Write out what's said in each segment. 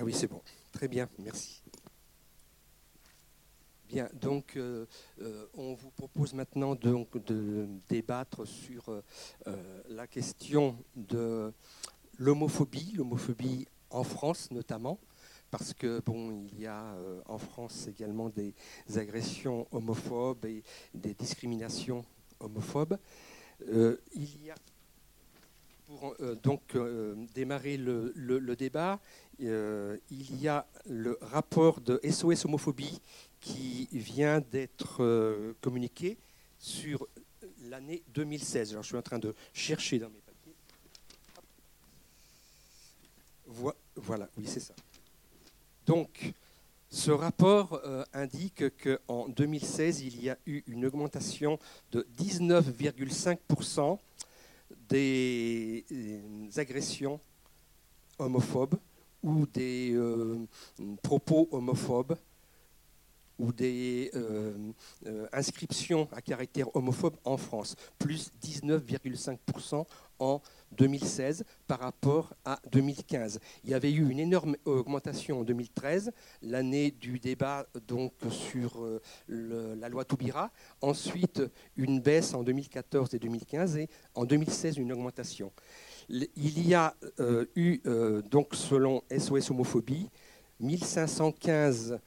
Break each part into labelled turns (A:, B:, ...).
A: Ah oui, c'est bon. Très bien, merci. Bien, donc euh, euh, on vous propose maintenant donc, de débattre sur euh, la question de l'homophobie, l'homophobie en France notamment, parce que bon, il y a en France également des agressions homophobes et des discriminations homophobes. il y a pour donc démarrer le, débat, il y a le rapport de SOS homophobie qui vient d'être euh, communiqué sur l'année 2016. Alors je suis en train de chercher dans mes papiers. Voilà, oui, c'est ça. Donc, ce rapport euh, indique qu'en 2016, il y a eu une augmentation de 19,5% des euh, agressions homophobes ou des propos homophobes ou des euh, euh, inscriptions à caractère homophobe en France, plus 19,5% en 2016 par rapport à 2015. Il y avait eu une énorme augmentation en 2013, l'année du débat donc sur euh, la loi Toubira, ensuite une baisse en 2014 et 2015 et en 2016 une augmentation. Il y a eu donc selon SOS homophobie 1515 euh,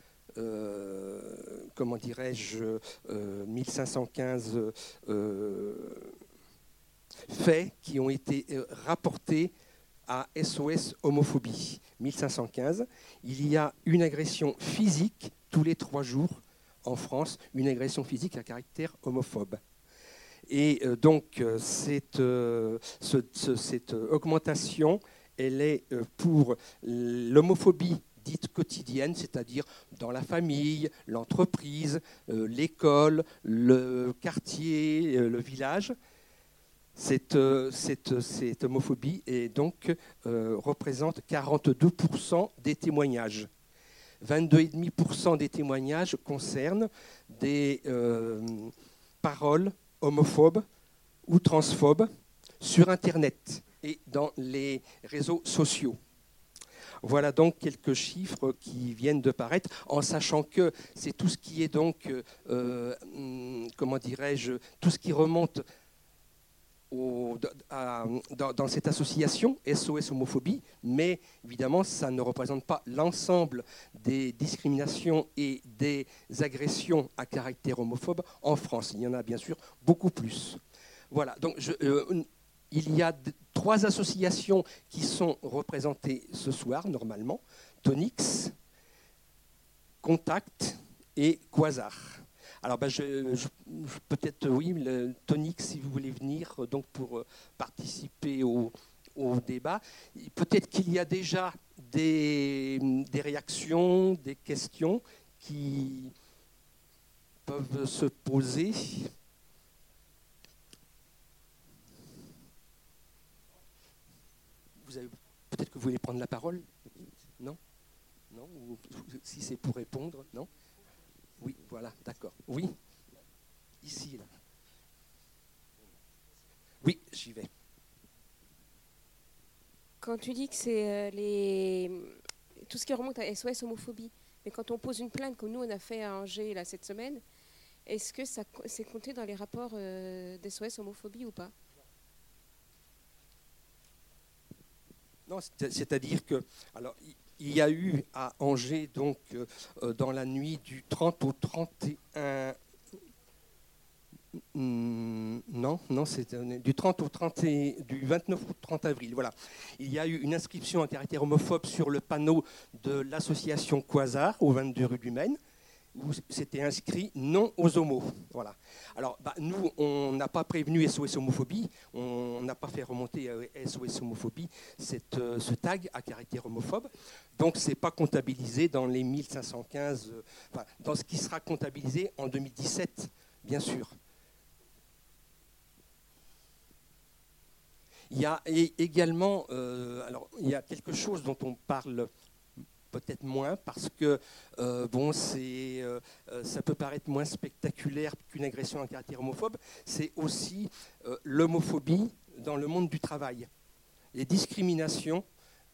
A: comment dirais-je, 1515 euh, euh, faits qui ont été rapportés à SOS homophobie. 1515. Il y a une agression physique tous les trois jours en France, une agression physique à caractère homophobe. Et donc, cette, cette, augmentation, elle est pour l'homophobie dite quotidienne, c'est-à-dire dans la famille, l'entreprise, euh, l'école, le quartier, euh, le village. Cette, euh, cette, cette homophobie et donc, représente 42% des témoignages. 22,5% des témoignages concernent des paroles homophobes ou transphobes sur Internet et dans les réseaux sociaux. Voilà donc quelques chiffres qui viennent de paraître, en sachant que c'est tout ce qui est donc, euh, hum, comment dirais-je, tout ce qui remonte dans, cette association SOS homophobie, mais évidemment, ça ne représente pas l'ensemble des discriminations et des agressions à caractère homophobe en France. Il y en a bien sûr beaucoup plus. Voilà, donc je, euh, il y a trois associations qui sont représentées ce soir, normalement. Tonix, Contact et Quasar. Alors, ben, peut-être, oui, Tonix, si vous voulez venir donc pour euh, participer au, débat. Peut-être qu'il y a déjà des, réactions, des questions qui peuvent se poser. Peut-être que vous voulez prendre la parole Non? Non? Si c'est pour répondre Non? Oui, voilà, d'accord. Oui Ici, là. Oui, j'y vais.
B: Quand tu dis que c'est euh, les... tout ce qui remonte à SOS homophobie, mais quand on pose une plainte comme nous on a fait à Angers là, cette semaine, est-ce que ça c'est compté dans les rapports euh, d'SOS homophobie ou pas?
A: C'est-à-dire que, alors, il y a eu à Angers, donc, euh, euh, dans la nuit du 30 au 31. Hmm, non, non, c'est du 30 au 30 du 29 au 30 avril. Voilà, il y a eu une inscription à caractère homophobe sur le panneau de l'association Quasar au 22 rue du Maine où c'était inscrit non aux homos. Voilà. Alors, bah, nous, on n'a pas prévenu SOS homophobie, on n'a pas fait remonter SOS homophobie cette, euh, ce tag à caractère homophobe. Donc, ce n'est pas comptabilisé dans les 1515, euh, dans ce qui sera comptabilisé en 2017, bien sûr. Il y a également, euh, alors, il y a quelque chose dont on parle peut-être moins parce que euh, bon, c'est, euh, euh, ça peut paraître moins spectaculaire qu'une agression à caractère homophobe. C'est aussi l'homophobie dans le monde du travail. Les discriminations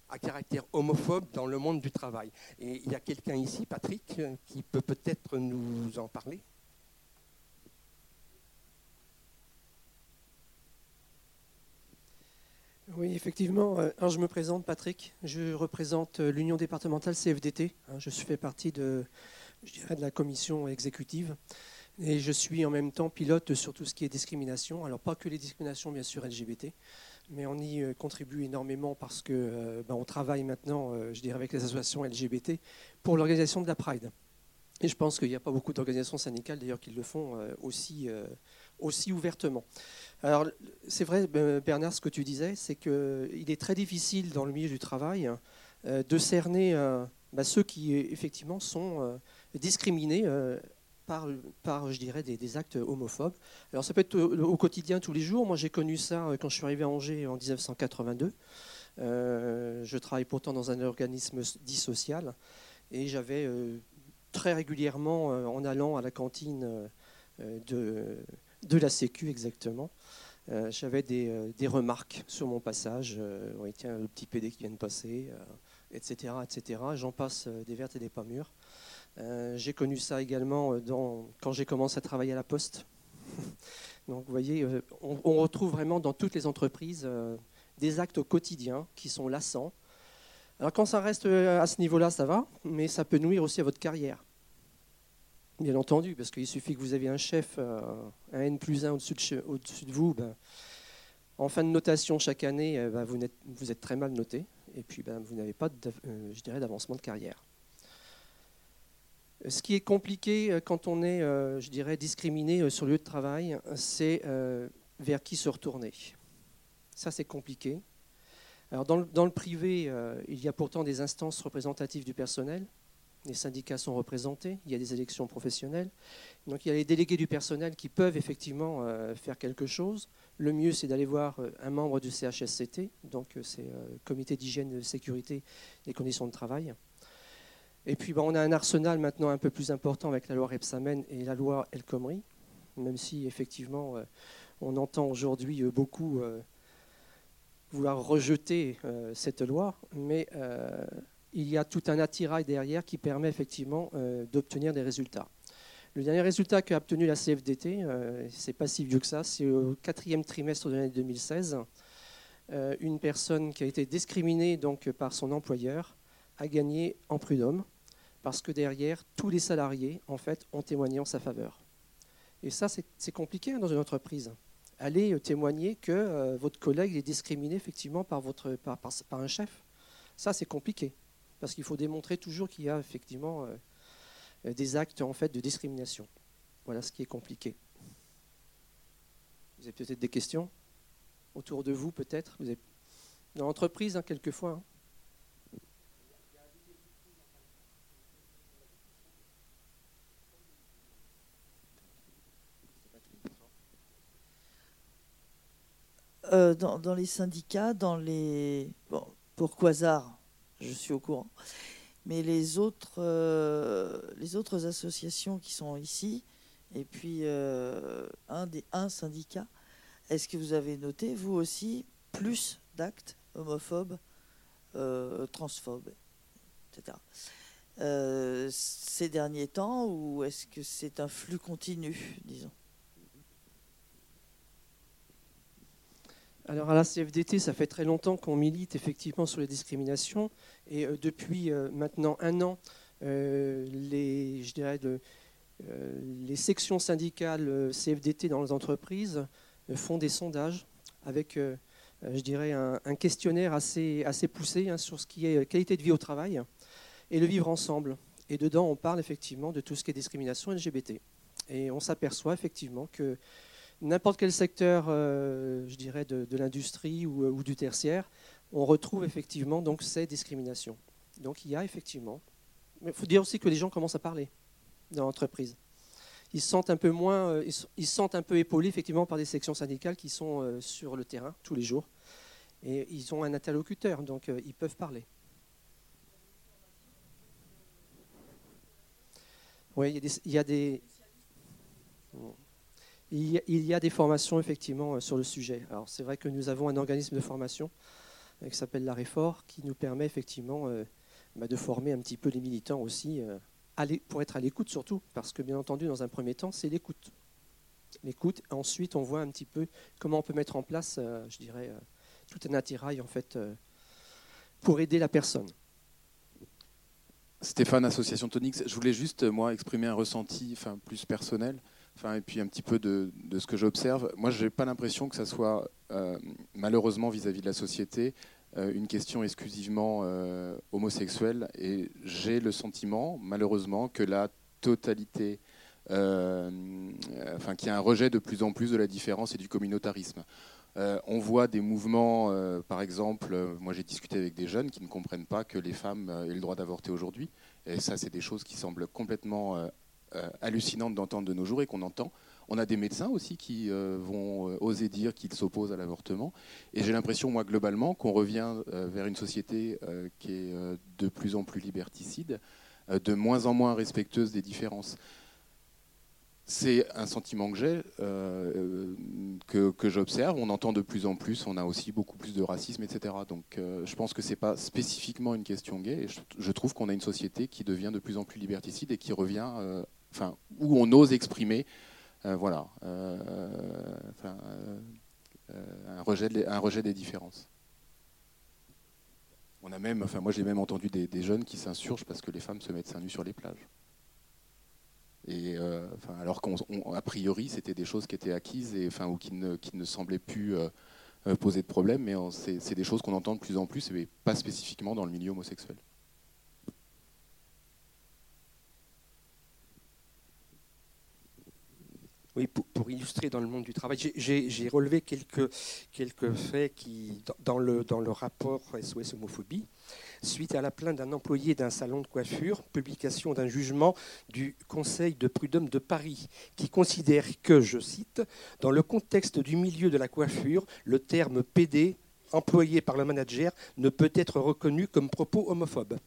A: à caractère homophobe dans le monde du travail. Et il y a quelqu'un ici, Patrick, qui peut peut-être nous en parler?
C: Oui, effectivement. Euh, alors, je me présente, Patrick. Je représente euh, l'Union départementale CFDT. Hein, je fais partie de, je dirais, de la commission exécutive. Et je suis en même temps pilote sur tout ce qui est discrimination. Alors, pas que les discriminations, bien sûr, LGBT, mais on y euh, contribue énormément parce que ben, on travaille maintenant, je dirais, avec les associations LGBT pour l'organisation de la Pride. Et je pense qu'il n'y a pas beaucoup d'organisations syndicales, d'ailleurs, qui le font aussi, aussi ouvertement. Alors, c'est vrai, Bernard, ce que tu disais, c'est qu'il est très difficile dans le milieu du travail euh, de cerner euh, bah, ceux qui, effectivement, sont euh, discriminés par, par, je dirais, des, actes homophobes. Alors, ça peut être au, quotidien, tous les jours. Moi, j'ai connu ça quand je suis arrivé à Angers en 1982. je travaille pourtant dans un organisme dit social et j'avais très régulièrement, en allant à la cantine de de la Sécu exactement. Euh, j'avais des, euh, remarques sur mon passage. Euh, oui, tiens, le petit PD qui vient de passer, etc. etc. J'en passe des vertes et des pas mûres. j'ai connu ça également quand j'ai commencé à travailler à la Poste. Donc vous voyez, on, retrouve vraiment dans toutes les entreprises des actes au quotidien qui sont lassants. Alors quand ça reste à ce niveau-là, ça va, mais ça peut nuire aussi à votre carrière. Bien entendu, parce qu'il suffit que vous ayez un chef, euh, un N plus 1 au-dessus de, vous, ben, en fin de notation chaque année, euh, ben, vous, êtes, très mal noté, et puis ben, vous n'avez pas euh, d'avancement de carrière. Ce qui est compliqué quand on est, je dirais, discriminé sur le lieu de travail, c'est vers qui se retourner. Ça, c'est compliqué. Alors, dans le privé, il y a pourtant des instances représentatives du personnel, les syndicats sont représentés, il y a des élections professionnelles. Donc il y a les délégués du personnel qui peuvent effectivement euh, faire quelque chose. Le mieux, c'est d'aller voir euh, un membre du CHSCT, donc euh, c'est le Comité d'hygiène, de sécurité et conditions de travail. Et puis on a un arsenal maintenant un peu plus important avec la loi Repsamen et la loi El même si effectivement on entend aujourd'hui beaucoup vouloir rejeter cette loi, mais il y a tout un attirail derrière qui permet effectivement euh, d'obtenir des résultats. Le dernier résultat qu'a obtenu la CFDT, euh, c'est pas si vieux que ça, c'est au quatrième trimestre de l'année 2016. Euh, une personne qui a été discriminée donc par son employeur a gagné en prud'homme parce que derrière, tous les salariés en fait ont témoigné en sa faveur. Et ça, c'est compliqué hein, dans une entreprise. Allez témoigner que votre collègue est discriminé effectivement par, votre, par un chef. Ça, c'est compliqué parce qu'il faut démontrer toujours qu'il y a effectivement euh, des actes en fait de discrimination. Voilà ce qui est compliqué. Vous avez peut-être des questions autour de vous, peut-être? Vous. Dans l'entreprise, hein, quelquefois. Hein.
D: Euh, dans, les syndicats, dans les. Bon, pour Quasar, je suis au courant. Mais les autres, euh, les autres associations qui sont ici, et puis euh, un, des, un syndicat, est-ce que vous avez noté, vous aussi, plus d'actes homophobes, euh, transphobes, etc. ces derniers temps, ou est-ce que c'est un flux continu, disons?
C: Alors à la CFDT, ça fait très longtemps qu'on milite effectivement sur les discriminations et euh, depuis euh, maintenant un an, euh, les, sections syndicales CFDT dans les entreprises font des sondages avec, je dirais, un, questionnaire assez, assez poussé hein, sur ce qui est qualité de vie au travail et le vivre ensemble. Et dedans, on parle effectivement de tout ce qui est discrimination LGBT. Et on s'aperçoit effectivement que n'importe quel secteur, euh, je dirais, de, l'industrie euh, ou, du tertiaire, on retrouve effectivement donc ces discriminations. Donc il y a effectivement. Mais il faut dire aussi que les gens commencent à parler dans l'entreprise. Ils se sentent un peu moins, euh, ils, un peu épaulés effectivement par des sections syndicales qui sont sur le terrain tous les jours. Et ils ont un interlocuteur, donc ils peuvent parler. Oui, il y a des formations effectivement euh, sur le sujet. C'est vrai que nous avons un organisme de formation qui s'appelle l'arrêt fort, qui nous permet effectivement bah, de former un petit peu les militants aussi, pour être à l'écoute surtout, parce que bien entendu, dans un premier temps, c'est l'écoute. L'écoute, ensuite on voit un petit peu comment on peut mettre en place, je dirais, tout un attirail en fait pour aider la personne.
E: Stéphane, Association Tonix, je voulais juste, moi, exprimer un ressenti enfin, plus personnel, enfin, et puis un petit peu de, ce que j'observe. Moi, je n'ai pas l'impression que ça soit, euh, malheureusement, vis-à-vis de la société, euh, une question exclusivement euh, homosexuelle. Et j'ai le sentiment, malheureusement, que la totalité, enfin, qu'il y a un rejet de plus en plus de la différence et du communautarisme. On voit des mouvements, par exemple, moi j'ai discuté avec des jeunes qui ne comprennent pas que les femmes aient le droit d'avorter aujourd'hui. Et ça, c'est des choses qui semblent complètement hallucinantes d'entendre de nos jours et qu'on entend. On a des médecins aussi qui vont oser dire qu'ils s'opposent à l'avortement. Et j'ai l'impression, moi, globalement, qu'on revient vers une société qui est de plus en plus liberticide, de moins en moins respectueuse des différences c'est un sentiment que j'ai, euh, que, j'observe. On entend de plus en plus, on a aussi beaucoup plus de racisme, etc. Donc euh, je pense que ce n'est pas spécifiquement une question gay. Je, trouve qu'on a une société qui devient de plus en plus liberticide et qui revient, euh, où on ose exprimer, voilà, un, rejet un rejet des différences. On a même, enfin, moi j'ai même entendu des, jeunes qui s'insurgent parce que les femmes se mettent seins nus sur les plages. Euh, alors qu'a priori, c'était des choses qui étaient acquises et, enfin, ou qui ne, semblaient plus euh, euh, poser de problème, mais c'est des choses qu'on entend de plus en plus, mais pas spécifiquement dans le milieu homosexuel.
A: Pour, illustrer dans le monde du travail, j'ai relevé quelques, faits qui, dans, le, dans le rapport SOS homophobie, suite à la plainte d'un employé d'un salon de coiffure, publication d'un jugement du Conseil de prud'homme de Paris, qui considère que, je cite, dans le contexte du milieu de la coiffure, le terme PD employé par le manager ne peut être reconnu comme propos homophobe.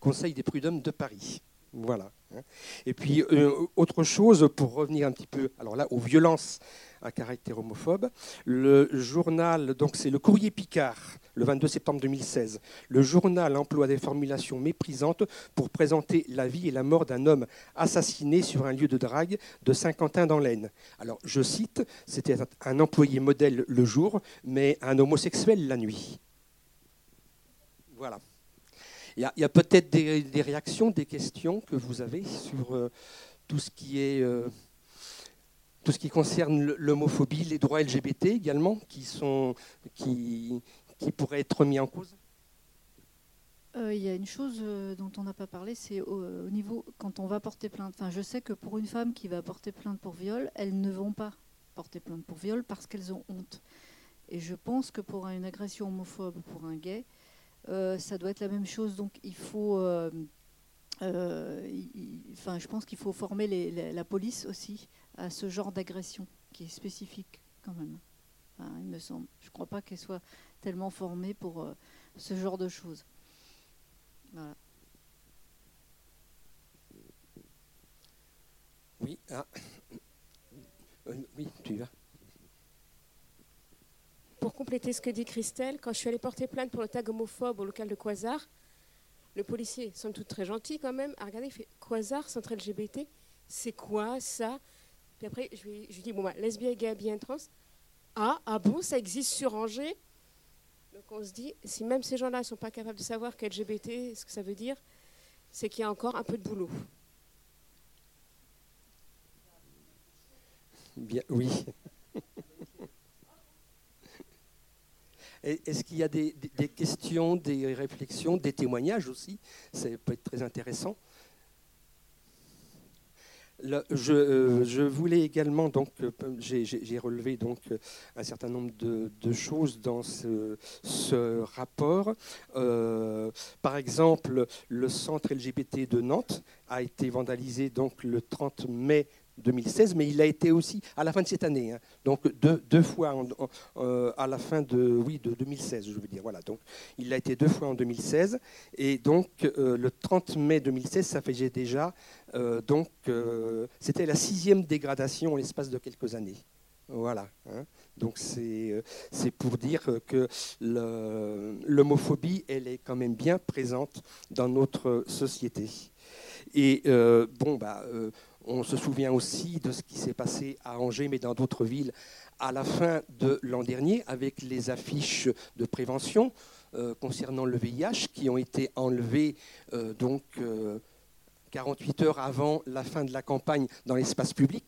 A: Conseil des prud'hommes de Paris. Voilà. Hein. Et puis, euh, autre chose, pour revenir un petit peu alors là, aux violences à caractère homophobe, le journal, donc c'est le Courrier Picard, le 22 septembre 2016, le journal emploie des formulations méprisantes pour présenter la vie et la mort d'un homme assassiné sur un lieu de drague de Saint-Quentin dans l'Aisne. Alors, je cite, c'était un employé modèle le jour, mais un homosexuel la nuit. Voilà. Il y a, peut-être des, réactions, des questions que vous avez sur euh, tout ce qui est euh, tout ce qui concerne l'homophobie, les droits LGBT également, qui sont qui, pourraient être mis en cause?
F: Euh, il y a une chose dont on n'a pas parlé, c'est au, niveau quand on va porter plainte. Enfin, je sais que pour une femme qui va porter plainte pour viol, elles ne vont pas porter plainte pour viol parce qu'elles ont honte. Et je pense que pour une agression homophobe, pour un gay, ça doit être la même chose. Donc il faut, euh, euh, enfin, je pense qu'il faut former la police aussi à ce genre d'agression qui est spécifique quand même. il me semble. Je ne crois pas qu'elle soit tellement formée pour ce genre de choses.
A: Oui, ah. oui, tu vas
B: pour compléter ce que dit Christelle, quand je suis allée porter plainte pour le tag homophobe au local de Quasar, le policier, somme toute très gentil quand même, a regardé, il fait Quasar, centre LGBT, c'est quoi ça? Puis après, je lui, dis, bon, bah, lesbien, gay, bien trans. Ah, ah bon, ça existe sur Angers? Donc on se dit, si même ces gens-là ne sont pas capables de savoir qu'LGBT, ce que ça veut dire, c'est qu'il y a encore un peu de boulot.
A: Bien, oui. Est-ce qu'il y a des, questions, des réflexions, des témoignages aussi? Ça peut être très intéressant. Euh, je, voulais également, donc, euh, j'ai relevé donc un certain nombre de, choses dans ce, rapport. Euh, par exemple, le centre LGBT de Nantes a été vandalisé donc le 30 mai 2016, mais il a été aussi à la fin de cette année, hein. donc deux, fois euh, à la fin de, oui, de 2016, je veux dire. Voilà, donc il a été deux fois en 2016, et donc euh, le 30 mai 2016, ça faisait déjà, euh, donc c'était la sixième dégradation en l'espace de quelques années. Voilà. hein. Donc c'est pour dire que l'homophobie, elle est quand même bien présente dans notre société. Et bon, bah, on se souvient aussi de ce qui s'est passé à Angers, mais dans d'autres villes, à la fin de l'an dernier, avec les affiches de prévention euh, concernant le VIH qui ont été enlevées euh, donc euh, 48 heures avant la fin de la campagne dans l'espace public.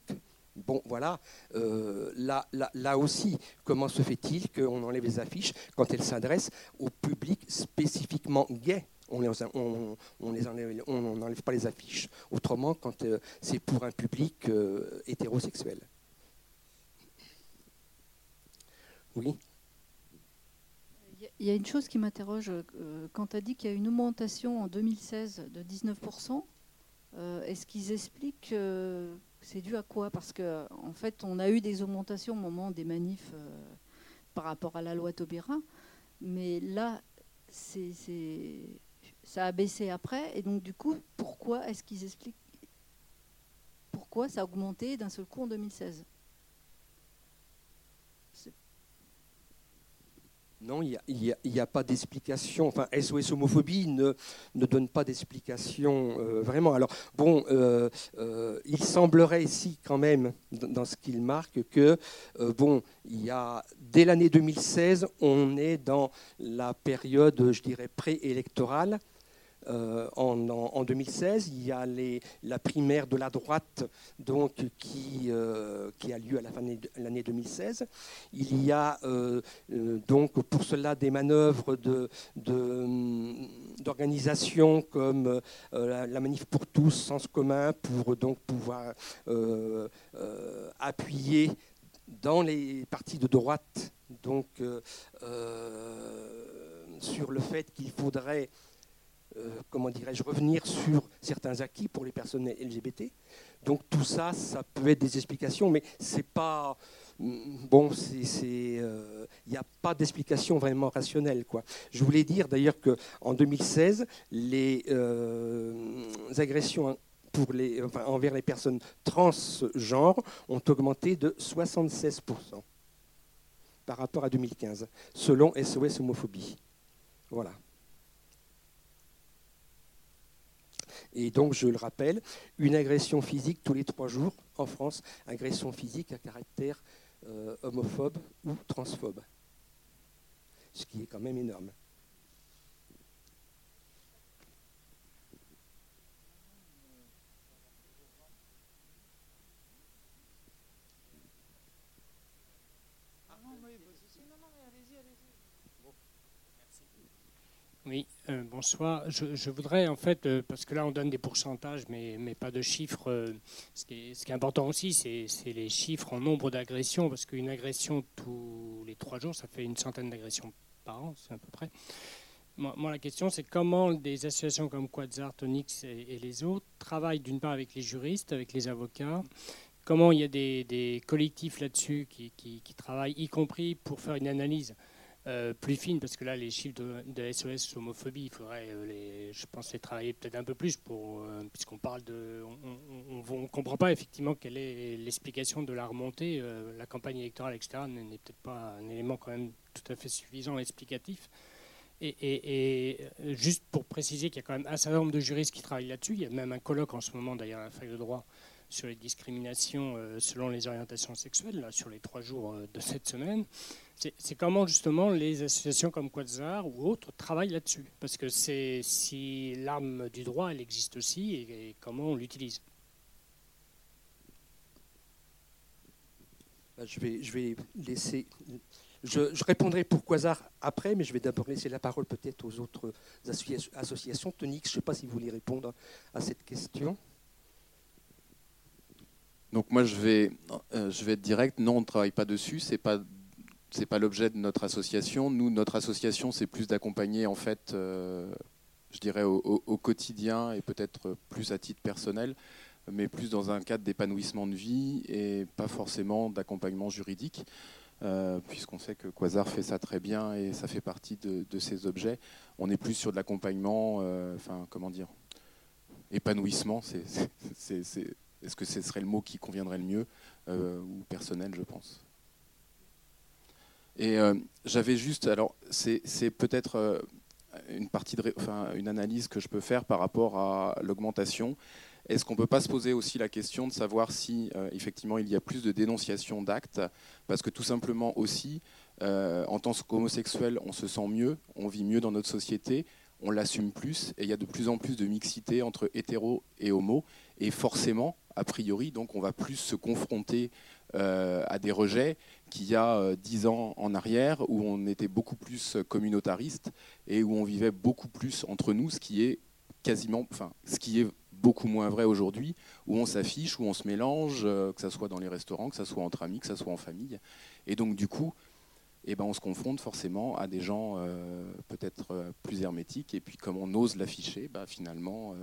A: Bon, voilà, euh, là, là, là aussi, comment se fait-il qu'on enlève les affiches quand elles s'adressent au public spécifiquement gay? On n'enlève pas les affiches. Autrement, quand euh, c'est pour un public euh, hétérosexuel. Oui.
F: Il y a- une chose qui m'interroge. euh, quand tu as dit qu'il y a une augmentation en 2016 de 19%, euh, est-ce qu'ils expliquent euh, c'est dû à quoi? Parce qu'en en fait, on a eu des augmentations au moment des manifs par rapport à la loi Taubira, mais là, c'est- ça a baissé après. Et donc, du coup, pourquoi est-ce qu'ils expliquent pourquoi ça a augmenté d'un seul coup en 2016
A: Non, il n'y a, pas d'explication. Enfin, SOS homophobie ne, ne donne pas d'explication euh, vraiment. Alors, bon, euh, euh, il semblerait ici quand même, dans, ce qu'il marque, que, bon, il y a, dès l'année 2016, on est dans la période, je dirais, préélectorale. Euh, en, en, en, 2016. Il y a les, la primaire de la droite donc, qui, euh, a lieu à la fin de l'année 2016. Il y a euh, donc pour cela des manœuvres d'organisation de, de, comme la, manif pour tous, sens commun, pour donc pouvoir appuyer dans les partis de droite donc, sur le fait qu'il faudrait comment dirais-je, revenir sur certains acquis pour les personnes LGBT. Donc tout ça, ça peut être des explications, mais c'est pas bon, il n'y euh, a pas d'explication vraiment rationnelle. Quoi. Je voulais dire d'ailleurs qu'en 2016, les euh, agressions pour les, envers les personnes transgenres ont augmenté de 76% par rapport à 2015, selon SOS Homophobie. Voilà. Et donc, je le rappelle, une agression physique tous les trois jours en France, agression physique à caractère euh, homophobe ou transphobe. Ce qui est quand même énorme.
G: Oui, euh, bonsoir. Je, voudrais en fait, euh, parce que là on donne des pourcentages, mais, mais pas de chiffres. Euh, ce, qui est, important aussi, c'est les chiffres en nombre d'agressions, parce qu'une agression tous les trois jours, ça fait une centaine d'agressions par an, c'est à peu près. Moi, moi la question, c'est comment des associations comme Quadzart, Onyx et, les autres travaillent d'une part avec les juristes, avec les avocats, comment il y a des, collectifs là-dessus qui, qui travaillent, y compris pour faire une analyse. Euh, plus fine, parce que là, les chiffres de, de SOS homophobie, il faudrait, euh, je pense, les travailler peut-être un peu plus, pour, euh, puisqu'on parle de. On ne comprend pas effectivement quelle est l'explication de la remontée. La campagne électorale, etc., n'est peut-être pas un élément quand même tout à fait suffisant, explicatif. Et, et, et juste pour préciser qu'il y a quand même un certain nombre de juristes qui travaillent là-dessus, il y a même un colloque en ce moment, d'ailleurs, à la fac de droit sur les discriminations selon les orientations sexuelles, là, sur les trois jours de cette semaine c'est comment justement les associations comme Quasar ou autres travaillent là-dessus? Parce que c'est si l'arme du droit, elle existe aussi, et, et comment on l'utilise?
A: Je vais, je vais laisser. Je, je, répondrai pour Quasar après, mais je vais d'abord laisser la parole peut-être aux autres associations. Tonix, je ne sais pas si vous voulez répondre à cette question.
E: Donc moi, je vais, euh, je vais être direct. Non, on ne travaille pas dessus. C'est pas c'est pas l'objet de notre association. Nous, notre association, c'est plus d'accompagner, en fait, euh, je dirais, au, quotidien et peut-être plus à titre personnel, mais plus dans un cadre d'épanouissement de vie et pas forcément d'accompagnement juridique, euh, puisqu'on sait que Quasar fait ça très bien et ça fait partie de, ces objets. On est plus sur de l'accompagnement, euh, enfin, comment dire, épanouissement, c'est, est, est-ce que ce serait le mot qui conviendrait le mieux, ou personnel, je pense. Et euh, j'avais juste, alors c'est peut-être euh, une partie de, analyse que je peux faire par rapport à l'augmentation. Est-ce qu'on ne peut pas se poser aussi la question de savoir si effectivement il y a plus de dénonciations d'actes? Parce que tout simplement aussi, en tant qu'homosexuel, on se sent mieux, on vit mieux dans notre société, on l'assume plus, et il y a de plus en plus de mixité entre hétéros et homo, et forcément, a priori, donc on va plus se confronter euh, à des rejets qu'il y a euh, dix ans en arrière, où on était beaucoup plus communautariste et où on vivait beaucoup plus entre nous, ce qui est quasiment, enfin, ce qui est beaucoup moins vrai aujourd'hui, où on s'affiche, où on se mélange, euh, que ce soit dans les restaurants, que ce soit entre amis, que ce soit en famille. Et donc, du coup, eh ben, on se confronte forcément à des gens peut-être plus hermétiques. Et puis, comme on ose l'afficher, bah, finalement,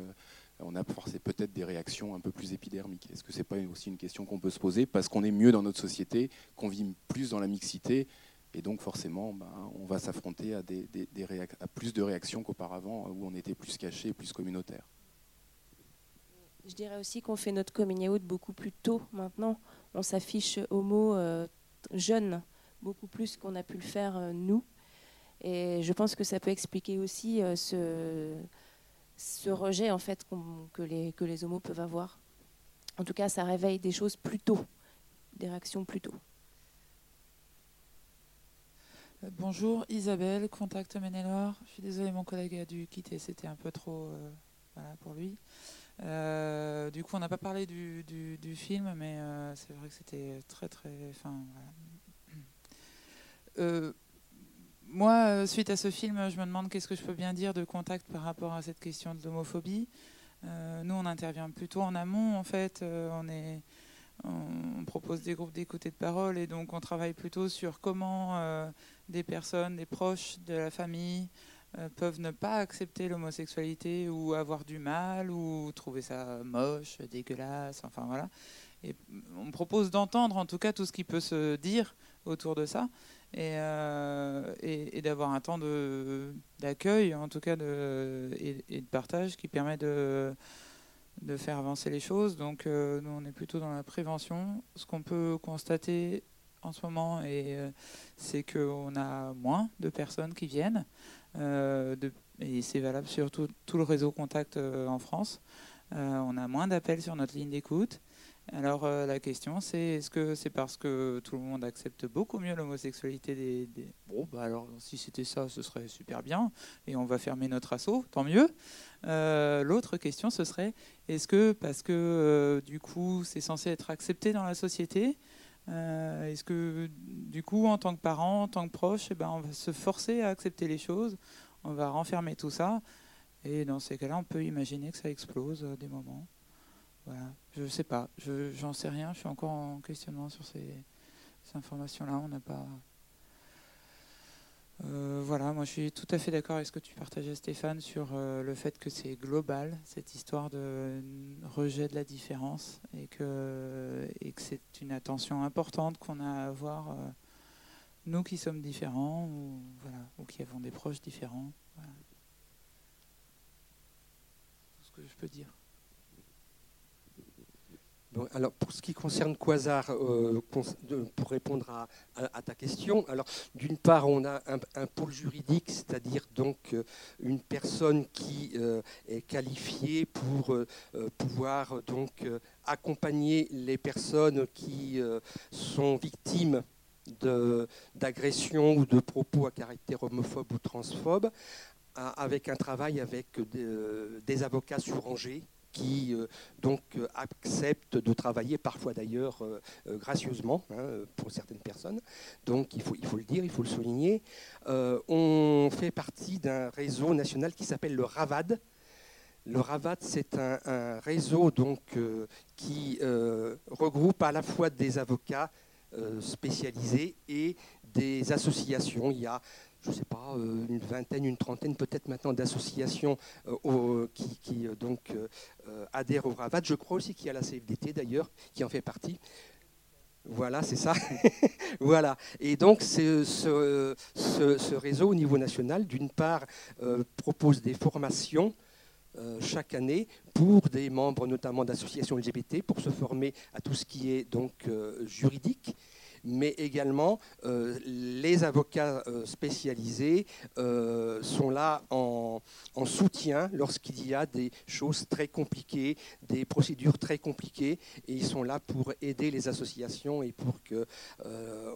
E: on a peut-être des réactions un peu plus épidermiques. Est-ce que ce n'est pas aussi une question qu'on peut se poser parce qu'on est mieux dans notre société, qu'on vit plus dans la mixité et donc forcément, ben, on va s'affronter à plus de réactions qu'auparavant où on était plus caché, plus communautaire.
H: Je dirais aussi qu'on fait notre coming out beaucoup plus tôt maintenant. On s'affiche homo euh, jeune, beaucoup plus qu'on a pu le faire euh, nous. Et je pense que ça peut expliquer aussi euh, ce ce rejet en fait que, les, que les homos peuvent avoir. En tout cas, ça réveille des choses plus tôt, des réactions plus tôt.
I: Euh, bonjour, Isabelle, Contact Maine-et-Loire. Je suis désolée, mon collègue a dû quitter, c'était un peu trop euh, pour lui. Euh, du coup, on n'a pas parlé du, du, film, mais c'est vrai que c'était très très. Moi, euh, suite à ce film, je me demande qu'est-ce que je peux bien dire de contact par rapport à cette question de l'homophobie. Euh, nous, on intervient plutôt en amont, en fait. Euh, on, propose des groupes d'écoute et de parole, et donc on travaille plutôt sur comment des personnes, des proches de la famille peuvent ne pas accepter l'homosexualité ou avoir du mal ou trouver ça moche, dégueulasse, enfin voilà. Et on propose d'entendre en tout cas tout ce qui peut se dire autour de ça. Euh, et, d'avoir un temps d'accueil, en tout cas, de, et, de partage qui permet de, de faire avancer les choses. Donc, euh, nous, on est plutôt dans la prévention. Ce qu'on peut constater en ce moment, euh, c'est qu'on a moins de personnes qui viennent. Et c'est valable sur tout, tout, le réseau Contact en France. on a moins d'appels sur notre ligne d'écoute. Alors euh, la question c'est est-ce que c'est parce que tout le monde accepte beaucoup mieux l'homosexualité des, Bon bah alors si c'était ça ce serait super bien et on va fermer notre assaut, tant mieux. Euh, l'autre question ce serait est-ce que parce que euh, du coup c'est censé être accepté dans la société est-ce que du coup en tant que parent, en tant que proche, eh ben, on va se forcer à accepter les choses, on va renfermer tout ça et dans ces cas-là on peut imaginer que ça explose des moments. Voilà, je ne sais pas, je j'en sais rien, je suis encore en questionnement sur ces, informations-là. On n'a pas. Euh, voilà, moi je suis tout à fait d'accord avec ce que tu partageais Stéphane sur euh, le fait que c'est global, cette histoire de rejet de la différence, et que, c'est une attention importante qu'on a à avoir, euh, nous qui sommes différents, ou qui avons des proches différents. Voilà. Tout ce que je peux dire
A: alors pour ce qui concerne Quasar, euh, pour répondre à, ta question, alors d'une part on a un, pôle juridique, c'est-à-dire donc euh, une personne qui euh, est qualifiée pour pouvoir donc accompagner les personnes qui sont victimes d'agressions ou de propos à caractère homophobe ou transphobe, avec un travail avec des avocats sur Angers qui euh, donc euh, acceptent de travailler, parfois d'ailleurs euh, gracieusement hein, pour certaines personnes. Donc il faut, il faut le dire, il faut le souligner. on fait partie d'un réseau national qui s'appelle le RAVAD. Le RAVAD, c'est un, réseau donc, qui regroupe à la fois des avocats spécialisés et des associations. Il y a je ne sais pas, euh, une vingtaine, une trentaine peut-être maintenant d'associations euh, qui, euh, donc, adhèrent au RAVAT. Je crois aussi qu'il y a la CFDT d'ailleurs qui en fait partie. Voilà, c'est ça. voilà. Et donc, ce, réseau au niveau national, d'une part, propose des formations chaque année pour des membres notamment d'associations LGBT pour se former à tout ce qui est donc juridique mais également les avocats spécialisés sont là en, en soutien lorsqu'il y a des choses très compliquées, des procédures très compliquées, et ils sont là pour aider les associations et pour que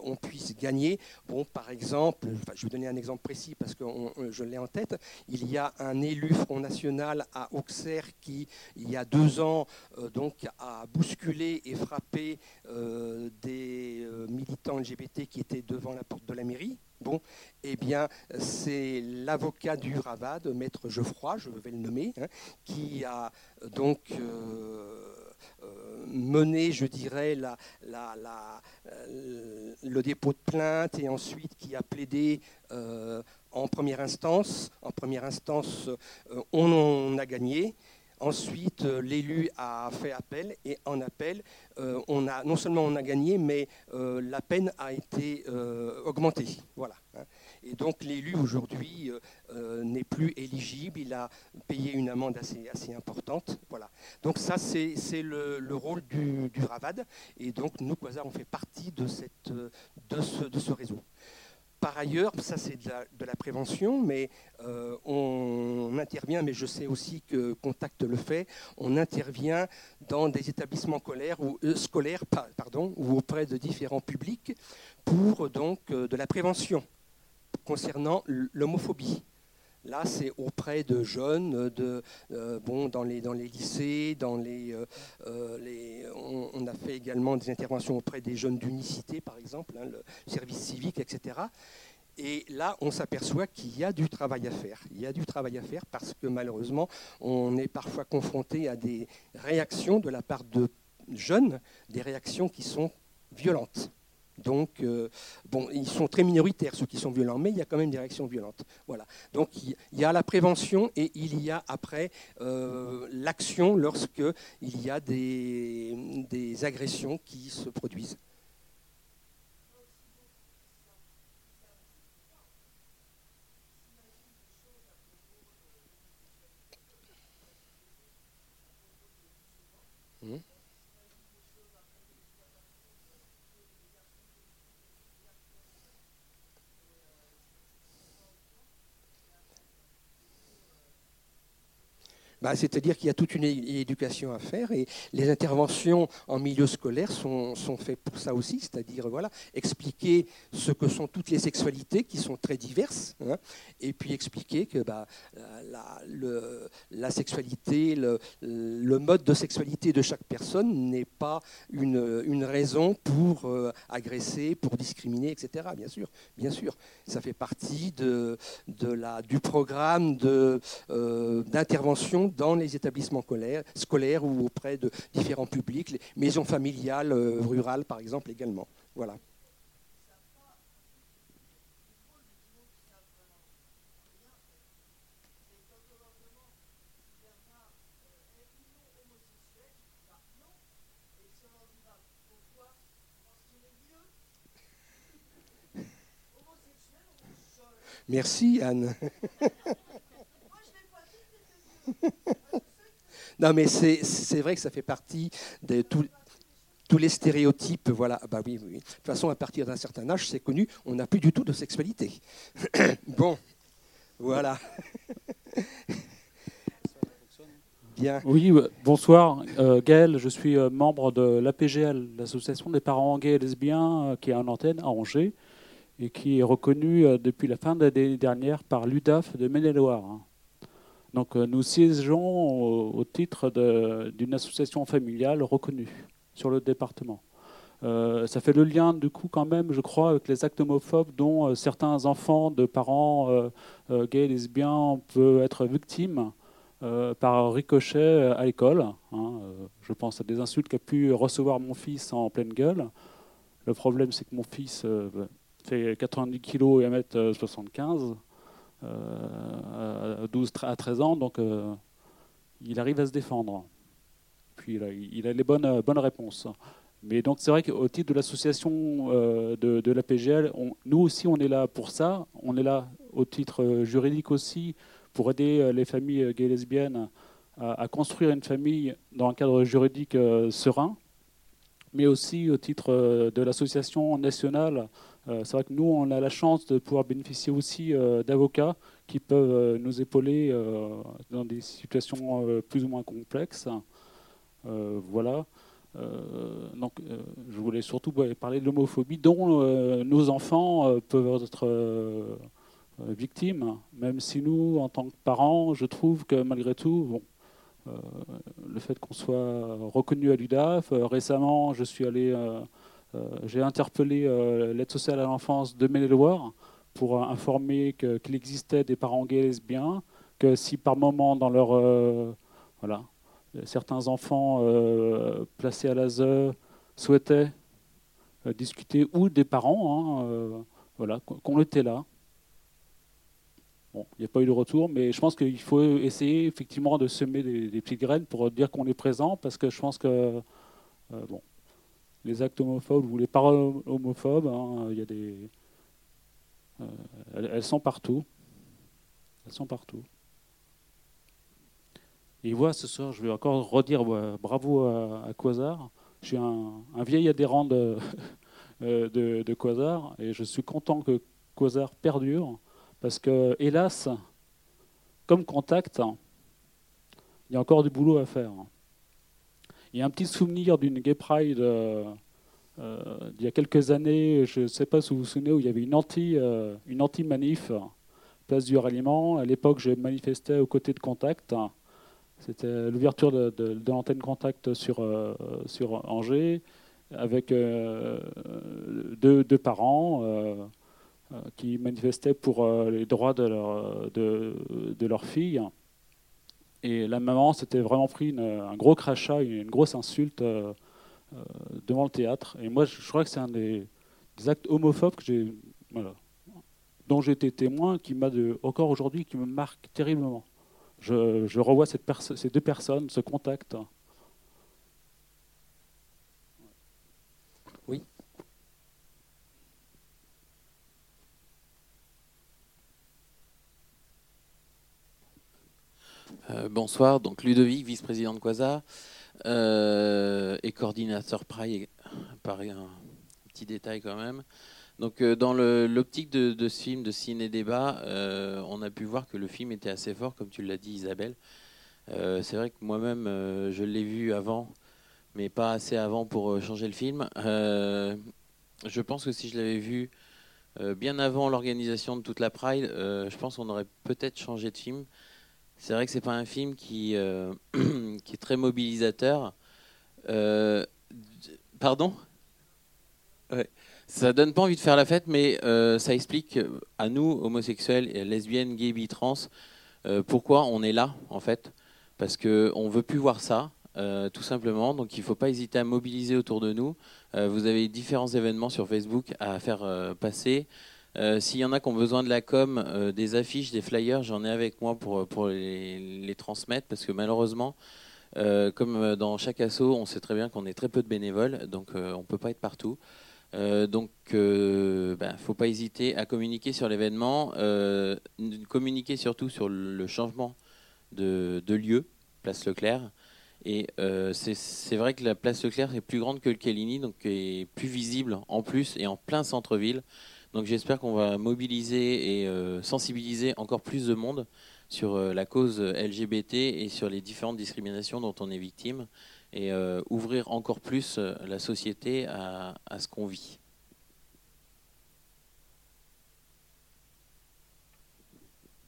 A: on puisse gagner. Bon, par exemple, je vais donner un exemple précis parce que je l'ai en tête. Il y a un élu Front National à Auxerre qui, il y a deux ans, euh, donc, a bousculé et frappé euh, des euh, militants LGBT qui étaient devant la porte de la mairie. Bon, eh bien, c'est l'avocat du Ravad, maître Geoffroy, je vais le nommer, hein, qui a donc mené, je dirais, le dépôt de plainte et ensuite qui a plaidé en première instance. En première instance, euh, on, a gagné. Ensuite, euh, l'élu a fait appel et en appel, euh, on a, non seulement on a gagné, mais la peine a été augmentée. Voilà. Hein. Et donc l'élu aujourd'hui n'est plus éligible, il a payé une amende assez, assez importante. Voilà. Donc ça, c'est le, rôle du, RAVAD. Et donc nous, Quasar, on fait partie de, cette, de, ce, de ce réseau. Par ailleurs, ça c'est de, la, prévention, mais euh, on, intervient, mais je sais aussi que Contact le fait, on intervient dans des établissements scolaires ou, euh, ou auprès de différents publics pour donc euh, de la prévention concernant l'homophobie. Là, c'est auprès de jeunes, de, euh, bon, dans, les, dans les lycées, dans les, euh, euh, on, a fait également des interventions auprès des jeunes d'unicité, par exemple, hein, le service civique, etc. Et là, on s'aperçoit qu'il y a du travail à faire. Il y a du travail à faire parce que malheureusement, on est parfois confronté à des réactions de la part de jeunes, des réactions qui sont violentes. Donc, euh, bon, ils sont très minoritaires, ceux qui sont violents, mais il y a quand même des réactions violentes. Voilà. Donc, il y a la prévention et il y a après euh, l'action lorsque il y a des agressions qui se produisent. Bah, c'est-à-dire qu'il y a toute une éducation à faire et les interventions en milieu scolaire sont, faites pour ça aussi, c'est-à-dire voilà, expliquer ce que sont toutes les sexualités qui sont très diverses hein, et puis expliquer que bah, la, le, sexualité, le, mode de sexualité de chaque personne n'est pas une, raison pour euh, agresser, pour discriminer, etc. Bien sûr, bien sûr. Ça fait partie du programme euh, dans les établissements scolaires, ou auprès de différents publics, les maisons familiales euh, rurales par exemple également. Voilà. Merci Anne. non, mais c'est vrai que ça fait partie de tous les stéréotypes. Voilà, bah oui. De toute façon, à partir d'un certain âge, c'est connu, on n'a plus du tout de sexualité. bon, voilà.
J: Oui, bonsoir. Euh, Gaël, je suis euh, membre de l'APGL, l'association des parents gays et lesbiens, euh, qui est en antenne à Angers et qui est reconnue depuis la fin de l'année dernière par l'UDAF de Maine-et-Loire. Donc euh, nous siégeons au, titre d'une association familiale reconnue sur le département. Euh, ça fait le lien du coup quand même, je crois, avec les actes homophobes dont euh, certains enfants de parents gays, lesbiens peuvent être victimes par ricochet à l'école. Hein. je pense à des insultes qu'a pu recevoir mon fils en pleine gueule. Le problème, c'est que mon fils fait 90 kg et 1m75. 12 euh, à 13 ans, donc euh, il arrive à se défendre. Puis il a, les bonnes, euh, bonnes réponses. Mais donc c'est vrai qu'au titre de l'association de, de, la PGL, nous aussi on est là pour ça. On est là au titre juridique aussi pour aider les familles gays et lesbiennes à, construire une famille dans un cadre juridique serein. mais aussi au titre de l'association nationale. C'est vrai que nous, on a la chance de pouvoir bénéficier aussi d'avocats qui peuvent nous épauler dans des situations plus ou moins complexes. Voilà. donc, je voulais surtout parler de l'homophobie dont nos enfants peuvent être euh, victimes, même si nous, en tant que parents, je trouve que malgré tout, bon, euh, le fait qu'on soit reconnu à l'UDAF, euh, récemment, je suis allé, j'ai interpellé l'aide sociale à l'enfance de Maine-et-Loire pour informer qu'il existait des parents gays et lesbiens, que si par moment dans leur voilà, certains enfants placés à l'ASE souhaitaient discuter ou des parents, hein, voilà, qu'on était là. Bon, il n'y a pas eu de retour, mais je pense qu'il faut essayer effectivement de semer des, petites graines pour dire qu'on est présent, parce que je pense que euh, bon, les actes homophobes ou les paroles homophobes, hein, il y a des, euh, elles, sont partout. Elles sont partout. Et voilà, ce soir, je vais encore redire bravo à, Quasar. Je suis un, vieil adhérent de, de, de, Quasar et je suis content que Quasar perdure parce que, hélas, comme contact, il y a encore du boulot à faire. Il y a un petit souvenir d'une Gay Pride euh, euh, d'il y a quelques années, je ne sais pas si vous vous souvenez, où il y avait une anti, euh, anti-manif, place du ralliement. À l'époque, je manifestais aux côtés de Contact. C'était l'ouverture de, l'antenne Contact sur, sur Angers, avec deux, deux, parents euh, qui manifestaient pour euh, les droits de leur, de, de leur fille. Et la maman s'était vraiment pris un gros crachat, une, grosse insulte euh, devant le théâtre. Et moi, je, crois que c'est un des, actes homophobes dont j'ai été témoin, qui m'a encore aujourd'hui, qui me marque terriblement. Je, revois ces deux personnes, ce contact.
K: Euh, bonsoir, donc Ludovic, vice-président de Quasar euh, et coordinateur Pride, pareil, un petit détail quand même. Donc euh, dans l'optique de, ce film de ciné-débat, on a pu voir que le film était assez fort, comme tu l'as dit Isabelle. C'est vrai que moi-même, je l'ai vu avant, mais pas assez avant pour changer le film. je pense que si je l'avais vu bien avant l'organisation de toute la Pride, je pense qu'on aurait peut-être changé de film. C'est vrai que c'est pas un film qui, euh, qui est très mobilisateur. Euh, pardon? Ouais. Ça donne pas envie de faire la fête, mais euh, ça explique à nous, homosexuels, lesbiennes, gays, bi, trans, pourquoi on est là, en fait. Parce qu'on ne veut plus voir ça, tout simplement. Donc il ne faut pas hésiter à mobiliser autour de nous. vous avez différents événements sur Facebook à faire passer. Euh, s'il y en a qui ont besoin de la com, euh, des affiches, des flyers, j'en ai avec moi pour, pour les, transmettre parce que malheureusement, euh, comme dans chaque asso, on sait très bien qu'on est très peu de bénévoles, donc on ne peut pas être partout. donc, il ne ben, faut pas hésiter à communiquer sur l'événement, communiquer surtout sur le changement de, de lieu, Place Leclerc. Et c'est vrai que la Place Leclerc est plus grande que le Kellini, donc est plus visible en plus et en plein centre-ville. Donc j'espère qu'on va mobiliser et euh, sensibiliser encore plus de monde sur euh, la cause LGBT et sur les différentes discriminations dont on est victime et euh, ouvrir encore plus la société à, ce qu'on vit.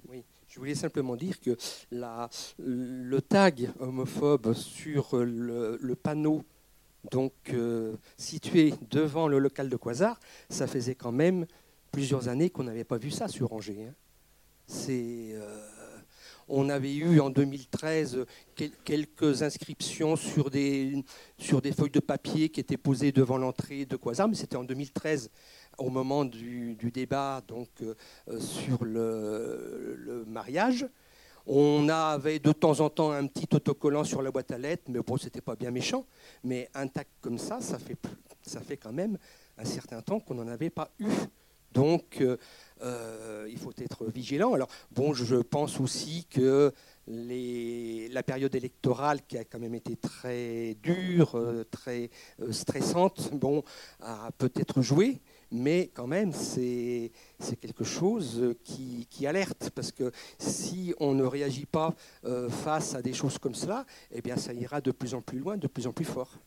A: Oui, je voulais simplement dire que la, le tag homophobe sur le panneau donc euh, situé devant le local de Quasar, ça faisait quand même plusieurs années qu'on n'avait pas vu ça sur Angers. Hein. Euh, on avait eu en 2013 quelques inscriptions sur des, feuilles de papier qui étaient posées devant l'entrée de Quasar, mais c'était en 2013 au moment du, débat donc, euh, sur le mariage. On avait de temps en temps un petit autocollant sur la boîte à lettres, mais bon, c'était pas bien méchant. Mais un tac comme ça, ça fait, quand même un certain temps qu'on n'en avait pas eu Donc, il faut être vigilant. Alors, bon, je pense aussi que la période électorale qui a quand même été très dure, euh, très euh, stressante, bon, a peut-être joué, mais quand même c'est quelque chose qui, alerte, parce que si on ne réagit pas euh, face à des choses comme cela, eh bien ça ira de plus en plus loin, de plus en plus fort.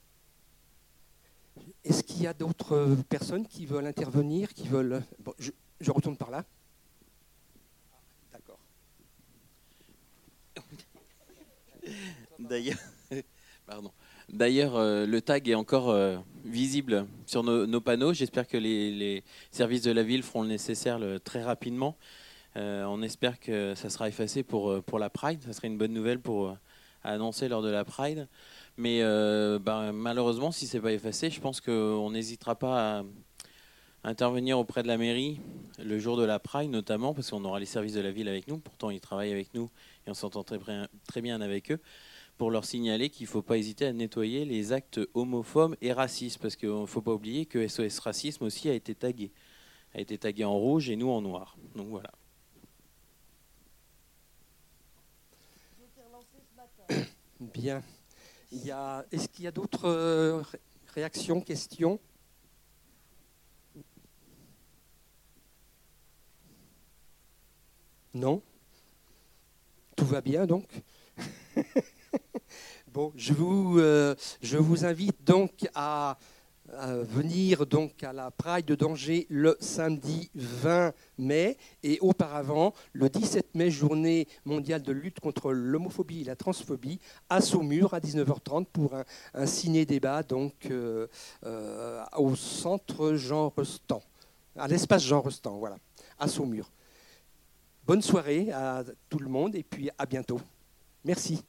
A: Est-ce qu'il y a d'autres personnes qui veulent intervenir, qui veulent... je retourne par là.
K: D'ailleurs, D'ailleurs, euh, le tag est encore euh, visible sur nos, panneaux. J'espère que les, services de la ville feront le nécessaire très rapidement. Euh, on espère que ça sera effacé pour, la Pride. Ça serait une bonne nouvelle pour annoncer lors de la Pride. Mais ben, malheureusement, si c'est pas effacé, je pense qu'on n'hésitera pas à intervenir auprès de la mairie le jour de la Pride, notamment parce qu'on aura les services de la ville avec nous. Pourtant, ils travaillent avec nous et on s'entend très bien avec eux pour leur signaler qu'il ne faut pas hésiter à nettoyer les actes homophobes et racistes, parce qu'il ne faut pas oublier que SOS Racisme aussi a été tagué, a été tagué en rouge et nous en noir. Donc voilà.
A: Bien. Est-ce qu'il y a d'autres euh, réactions, questions? Non? Tout va bien donc? Bon, je vous, euh, je vous invite donc à, venir donc à la Pride de Danger le samedi 20 mai et auparavant le 17 mai, journée mondiale de lutte contre l'homophobie et la transphobie à Saumur à 19h30 pour un, ciné-débat donc euh, euh, au centre Jean Rostand, à l'espace Jean Rostand, voilà, à Saumur. Bonne soirée à tout le monde et puis à bientôt. Merci.